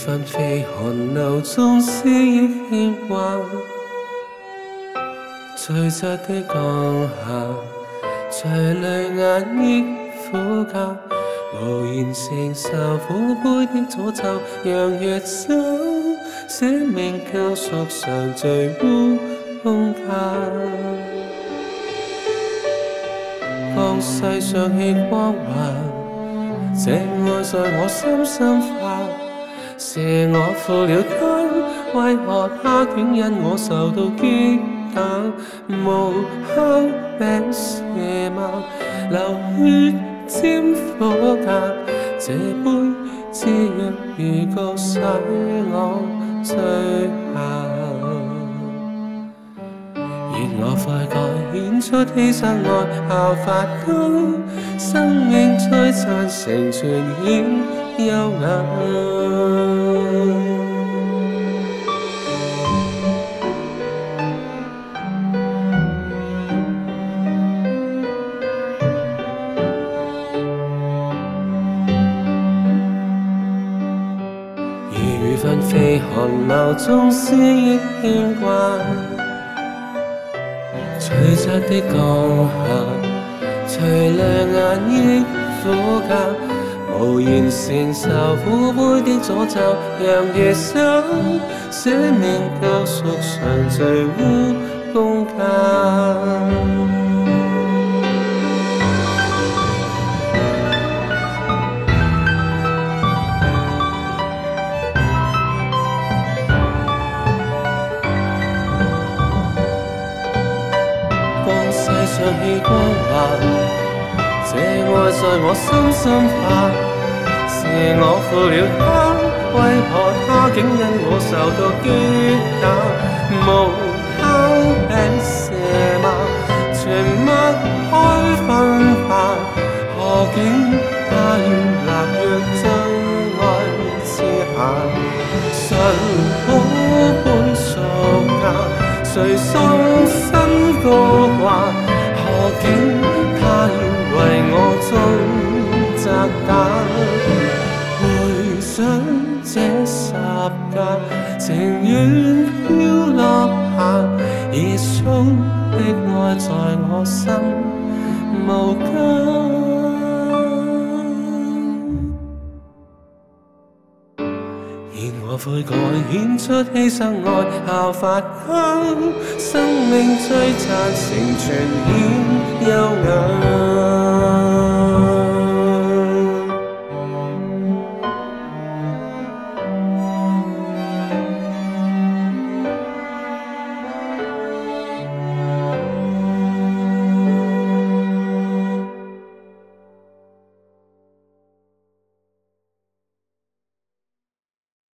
纷飞寒流中诗意牵挂，醉失的降下，隨淚眼抑苦嫁，無言承受苦杯的詛咒，讓月心。舍命交赎常坠乌空间。当世上血光环，这爱在我心生发。是我负了他，为何他竟因我受到激打？无休病射马，流血沾火甲，这杯。知若如故，使我醉眼。愿我快快显出牺牲爱效法高，生命璀璨成全显优雅。飞寒流中，肆意牵挂。璀璨的江下，垂泪眼的枯干。无言承受苦杯的诅咒，让夜深，思明救赎，心碎无公家。唱起歌吧，这爱在我心深化。是我负了他，为何他竟因我受到击打，无休的射骂，全默开分派。何竟她要立约将爱设限？信。这十那，情愿飘落下，热送的爱在我心无根。而我悔改，显出牺牲爱，效法他，生命堆砌成全显优雅。